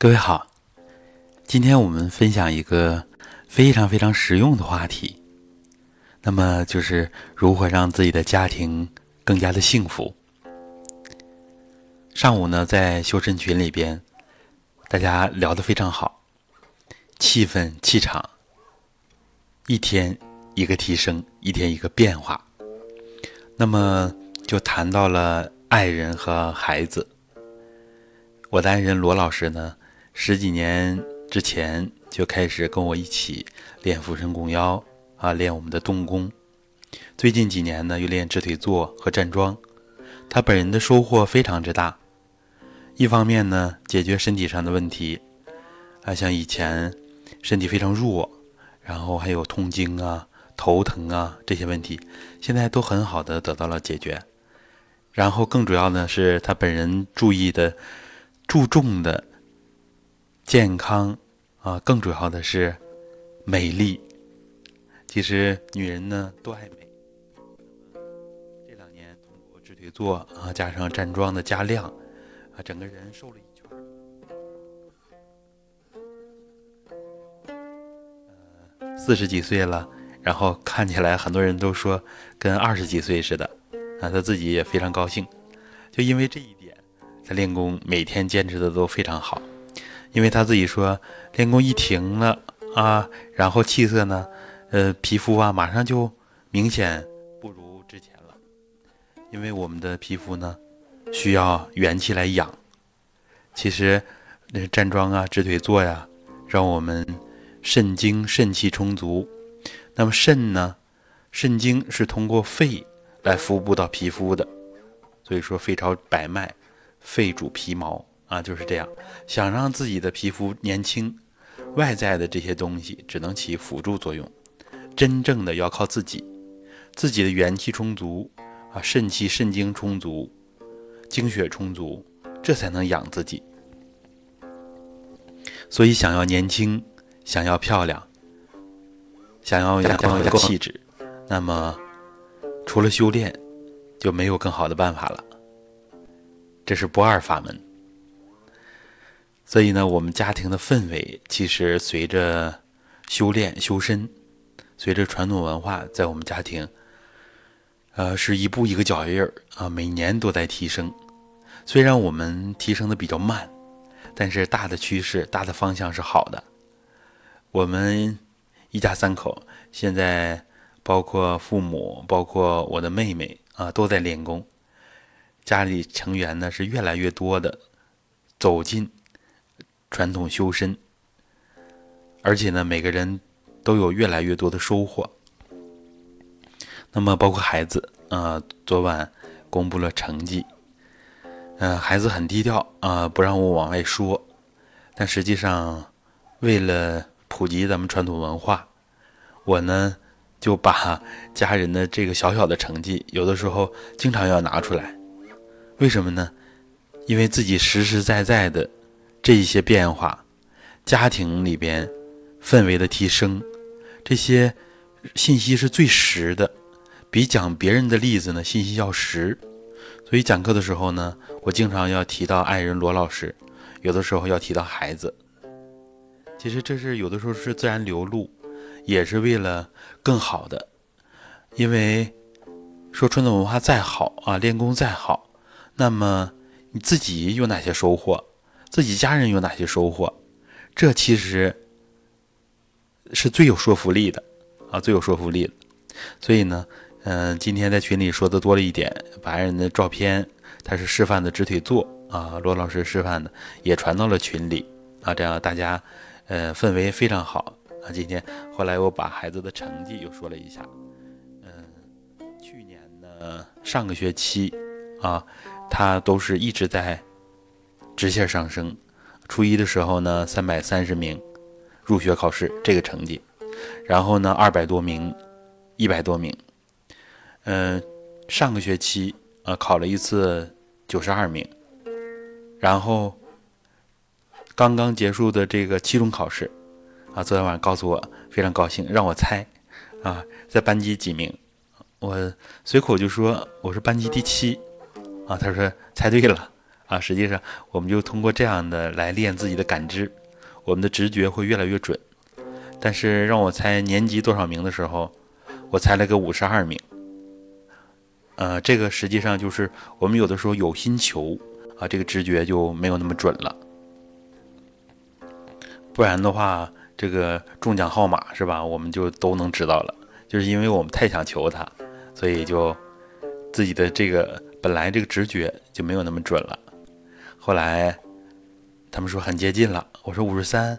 各位好，今天我们分享一个非常非常实用的话题，那么就是如何让自己的家庭更加的幸福。上午呢，在修身群里边，大家聊得非常好，气氛气场，一天一个提升，一天一个变化。那么就谈到了爱人和孩子，我的爱人罗老师呢。十几年之前就开始跟我一起练俯身弓腰啊，练我们的动功。最近几年呢，又练直腿坐和站桩。他本人的收获非常之大。一方面呢，解决身体上的问题，啊，像以前身体非常弱，然后还有痛经啊、头疼啊这些问题，现在都很好的得到了解决。然后更主要呢是，他本人注意的、注重的。健康啊，更主要的是美丽。其实女人呢都爱美。这两年通过直腿坐啊，加上站桩的加量啊，整个人瘦了一圈，四十几岁了，然后看起来很多人都说跟二十几岁似的啊，他自己也非常高兴。就因为这一点，他练功每天坚持的都非常好。因为他自己说，练功一停了啊，然后气色呢，呃，皮肤啊，马上就明显不如之前了。因为我们的皮肤呢，需要元气来养。其实，那站桩啊、直腿坐呀，让我们肾精、肾气充足。那么肾呢，肾精是通过肺来服布到皮肤的，所以说肺朝百脉，肺主皮毛。啊，就是这样。想让自己的皮肤年轻，外在的这些东西只能起辅助作用，真正的要靠自己，自己的元气充足啊，肾气、肾精充足，精血充足，这才能养自己。所以，想要年轻，想要漂亮，想要阳光的气质，那么除了修炼，就没有更好的办法了。这是不二法门。所以呢，我们家庭的氛围其实随着修炼修身，随着传统文化，在我们家庭，呃，是一步一个脚印儿啊，每年都在提升。虽然我们提升的比较慢，但是大的趋势、大的方向是好的。我们一家三口现在，包括父母，包括我的妹妹啊，都在练功。家里成员呢是越来越多的走进。传统修身，而且呢，每个人都有越来越多的收获。那么，包括孩子啊，昨晚公布了成绩，嗯，孩子很低调啊，不让我往外说。但实际上，为了普及咱们传统文化，我呢就把家人的这个小小的成绩，有的时候经常要拿出来。为什么呢？因为自己实实在在的。这一些变化，家庭里边氛围的提升，这些信息是最实的，比讲别人的例子呢信息要实。所以讲课的时候呢，我经常要提到爱人罗老师，有的时候要提到孩子。其实这是有的时候是自然流露，也是为了更好的。因为说传统文化再好啊，练功再好，那么你自己有哪些收获？自己家人有哪些收获？这其实是最有说服力的啊，最有说服力的。所以呢，嗯，今天在群里说的多了一点，把爱人的照片，他是示范的直腿坐啊，罗老师示范的，也传到了群里啊，这样大家，呃，氛围非常好啊。今天后来我把孩子的成绩又说了一下，嗯，去年呢，上个学期啊，他都是一直在。直线上升，初一的时候呢，三百三十名入学考试这个成绩，然后呢，二百多名，一百多名，嗯，上个学期呃考了一次九十二名，然后刚刚结束的这个期中考试，啊，昨天晚上告诉我非常高兴，让我猜，啊，在班级几名，我随口就说我是班级第七，啊，他说猜对了。啊，实际上我们就通过这样的来练自己的感知，我们的直觉会越来越准。但是让我猜年级多少名的时候，我猜了个五十二名。呃，这个实际上就是我们有的时候有心求啊，这个直觉就没有那么准了。不然的话，这个中奖号码是吧，我们就都能知道了。就是因为我们太想求它，所以就自己的这个本来这个直觉就没有那么准了。后来他们说很接近了，我说五十三，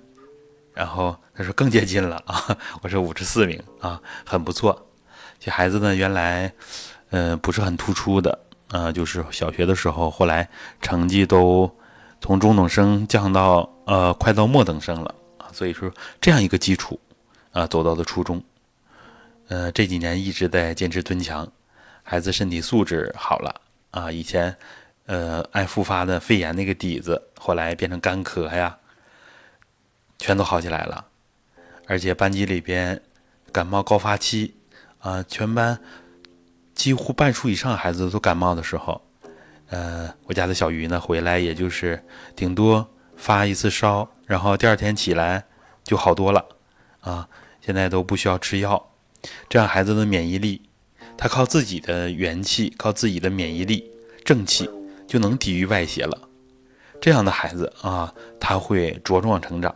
然后他说更接近了啊，我说五十四名啊，很不错。这孩子呢，原来嗯不是很突出的啊，就是小学的时候，后来成绩都从中等生降到呃快到末等生了啊，所以说这样一个基础啊，走到了初中。呃，这几年一直在坚持蹲墙，孩子身体素质好了啊。以前，呃，爱复发的肺炎那个底子，后来变成干咳呀，全都好起来了。而且班级里边感冒高发期啊，全班几乎半数以上孩子都感冒的时候，呃，我家的小鱼呢回来，也就是顶多发一次烧，然后第二天起来就好多了啊。现在都不需要吃药。这样孩子的免疫力，他靠自己的元气，靠自己的免疫力正气就能抵御外邪了。这样的孩子啊，他会茁壮成长。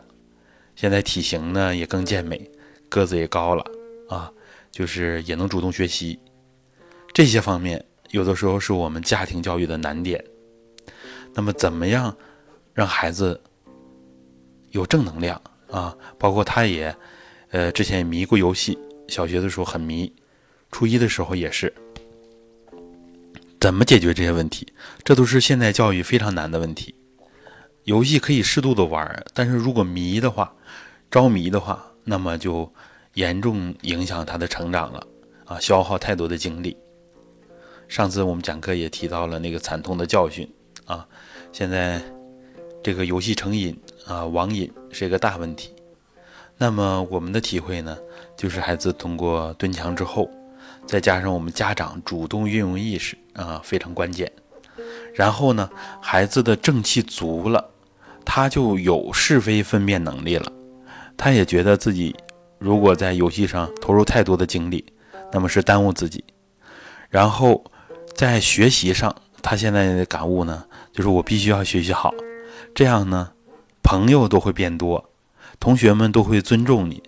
现在体型呢也更健美，个子也高了啊，就是也能主动学习。这些方面有的时候是我们家庭教育的难点。那么怎么样让孩子有正能量啊？包括他也，呃，之前也迷过游戏。小学的时候很迷，初一的时候也是。怎么解决这些问题？这都是现代教育非常难的问题。游戏可以适度的玩，但是如果迷的话，着迷的话，那么就严重影响他的成长了啊，消耗太多的精力。上次我们讲课也提到了那个惨痛的教训啊，现在这个游戏成瘾啊，网瘾是一个大问题。那么我们的体会呢？就是孩子通过蹲墙之后，再加上我们家长主动运用意识啊，非常关键。然后呢，孩子的正气足了，他就有是非分辨能力了。他也觉得自己如果在游戏上投入太多的精力，那么是耽误自己。然后在学习上，他现在的感悟呢，就是我必须要学习好，这样呢，朋友都会变多，同学们都会尊重你。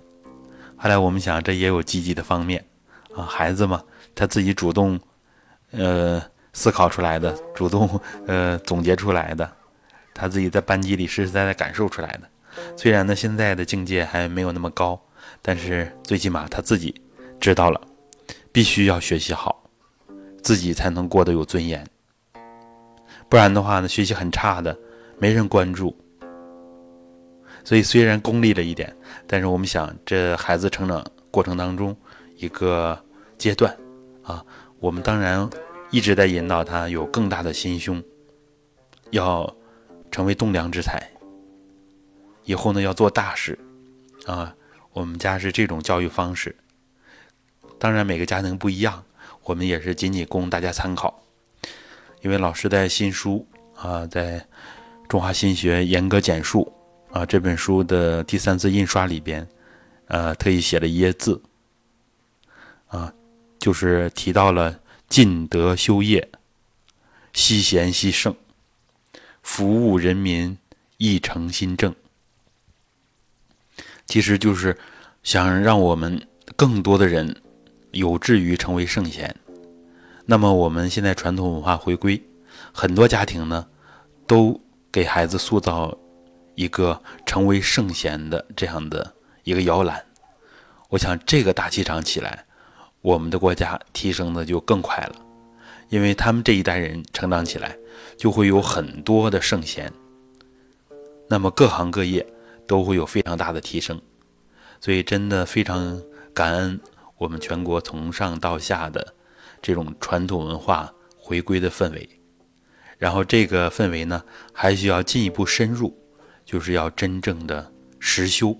后来我们想，这也有积极的方面，啊，孩子嘛，他自己主动，呃，思考出来的，主动呃总结出来的，他自己在班级里实实在在感受出来的。虽然呢，现在的境界还没有那么高，但是最起码他自己知道了，必须要学习好，自己才能过得有尊严。不然的话呢，学习很差的，没人关注。所以虽然功利了一点，但是我们想，这孩子成长过程当中一个阶段啊，我们当然一直在引导他有更大的心胸，要成为栋梁之才。以后呢，要做大事啊。我们家是这种教育方式，当然每个家庭不一样，我们也是仅仅供大家参考。因为老师在新书啊，在中华新学严格简述。啊，这本书的第三次印刷里边，呃，特意写了一页字，啊，就是提到了尽德修业，惜贤惜圣，服务人民，一诚心正。其实就是想让我们更多的人有志于成为圣贤。那么我们现在传统文化回归，很多家庭呢，都给孩子塑造。一个成为圣贤的这样的一个摇篮，我想这个大气场起来，我们的国家提升的就更快了，因为他们这一代人成长起来，就会有很多的圣贤，那么各行各业都会有非常大的提升，所以真的非常感恩我们全国从上到下的这种传统文化回归的氛围，然后这个氛围呢，还需要进一步深入。就是要真正的实修，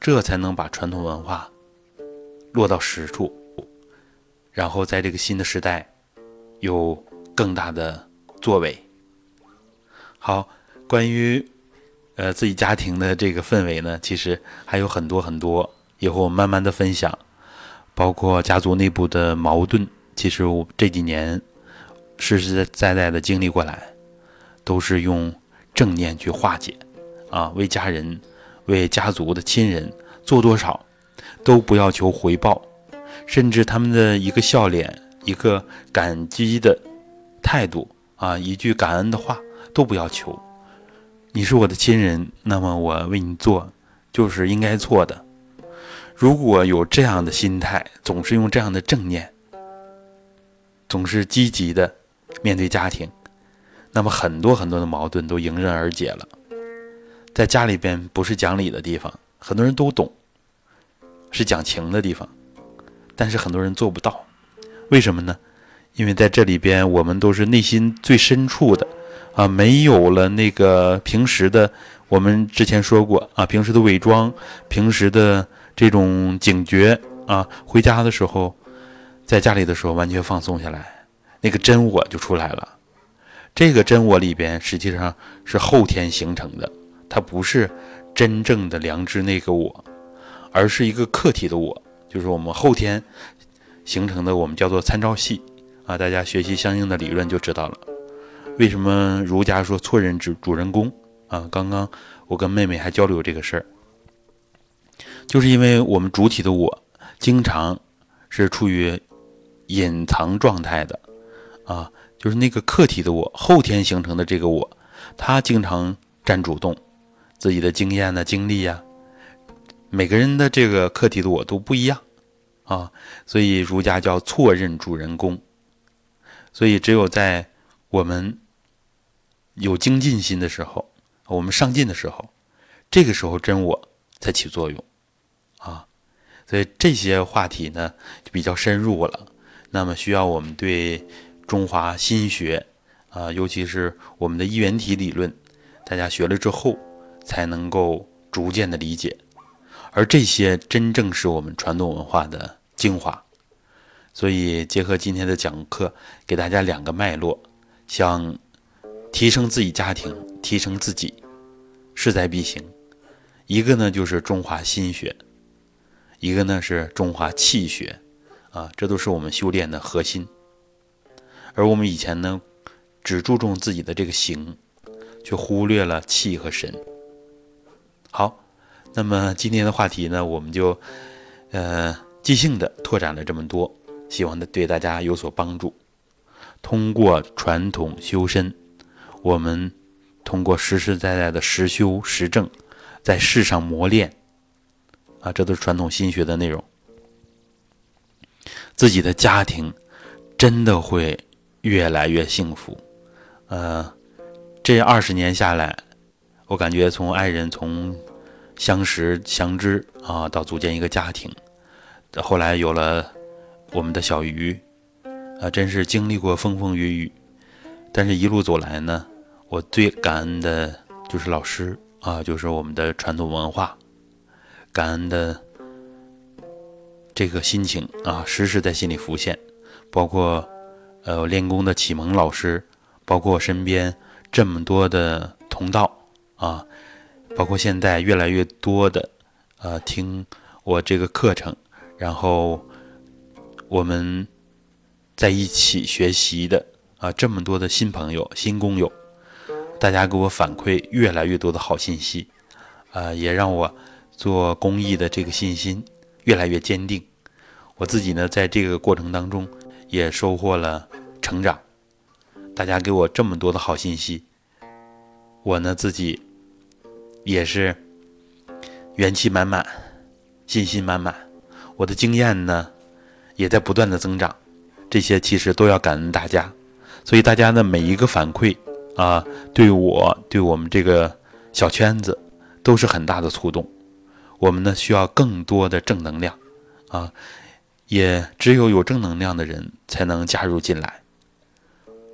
这才能把传统文化落到实处，然后在这个新的时代有更大的作为。好，关于呃自己家庭的这个氛围呢，其实还有很多很多，以后我慢慢的分享，包括家族内部的矛盾，其实我这几年实实在在的经历过来，都是用正念去化解，啊，为家人、为家族的亲人做多少，都不要求回报，甚至他们的一个笑脸、一个感激的态度啊，一句感恩的话。都不要求，你是我的亲人，那么我为你做就是应该做的。如果有这样的心态，总是用这样的正念，总是积极的面对家庭，那么很多很多的矛盾都迎刃而解了。在家里边不是讲理的地方，很多人都懂，是讲情的地方，但是很多人做不到，为什么呢？因为在这里边，我们都是内心最深处的。啊，没有了那个平时的，我们之前说过啊，平时的伪装，平时的这种警觉啊，回家的时候，在家里的时候完全放松下来，那个真我就出来了。这个真我里边实际上是后天形成的，它不是真正的良知那个我，而是一个客体的我，就是我们后天形成的，我们叫做参照系啊。大家学习相应的理论就知道了。为什么儒家说错认主主人公啊？刚刚我跟妹妹还交流这个事儿，就是因为我们主体的我经常是处于隐藏状态的啊，就是那个客体的我后天形成的这个我，他经常占主动，自己的经验呢、经历呀，每个人的这个课题的我都不一样啊，所以儒家叫错认主人公，所以只有在我们。有精进心的时候，我们上进的时候，这个时候真我才起作用，啊，所以这些话题呢就比较深入了。那么需要我们对中华心学啊，尤其是我们的一元体理论，大家学了之后才能够逐渐的理解。而这些真正是我们传统文化的精华。所以结合今天的讲课，给大家两个脉络，想。提升自己家庭，提升自己，势在必行。一个呢就是中华心学，一个呢是中华气学，啊，这都是我们修炼的核心。而我们以前呢，只注重自己的这个形，却忽略了气和神。好，那么今天的话题呢，我们就呃即兴的拓展了这么多，希望对大家有所帮助。通过传统修身。我们通过实实在在的实修实证，在世上磨练，啊，这都是传统心学的内容。自己的家庭真的会越来越幸福。呃，这二十年下来，我感觉从爱人从相识相知啊，到组建一个家庭，后来有了我们的小鱼，啊，真是经历过风风雨雨，但是一路走来呢。我最感恩的就是老师啊，就是我们的传统文化，感恩的这个心情啊，时时在心里浮现。包括呃练功的启蒙老师，包括身边这么多的同道啊，包括现在越来越多的呃听我这个课程，然后我们在一起学习的啊，这么多的新朋友、新工友。大家给我反馈越来越多的好信息，呃，也让我做公益的这个信心越来越坚定。我自己呢，在这个过程当中也收获了成长。大家给我这么多的好信息，我呢自己也是元气满满，信心满满。我的经验呢也在不断的增长，这些其实都要感恩大家。所以大家的每一个反馈。啊，对我对我们这个小圈子都是很大的触动。我们呢需要更多的正能量啊，也只有有正能量的人才能加入进来。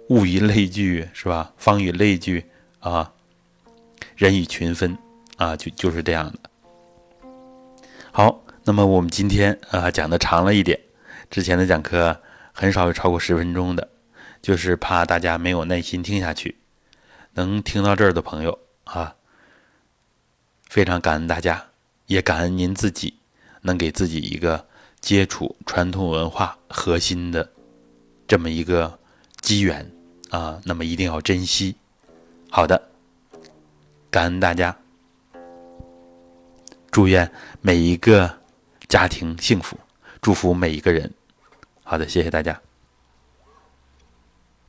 物以类聚，是吧？方以类聚啊，人以群分啊，就就是这样的。好，那么我们今天啊讲的长了一点，之前的讲课很少有超过十分钟的，就是怕大家没有耐心听下去。能听到这儿的朋友啊，非常感恩大家，也感恩您自己能给自己一个接触传统文化核心的这么一个机缘啊，那么一定要珍惜。好的，感恩大家，祝愿每一个家庭幸福，祝福每一个人。好的，谢谢大家。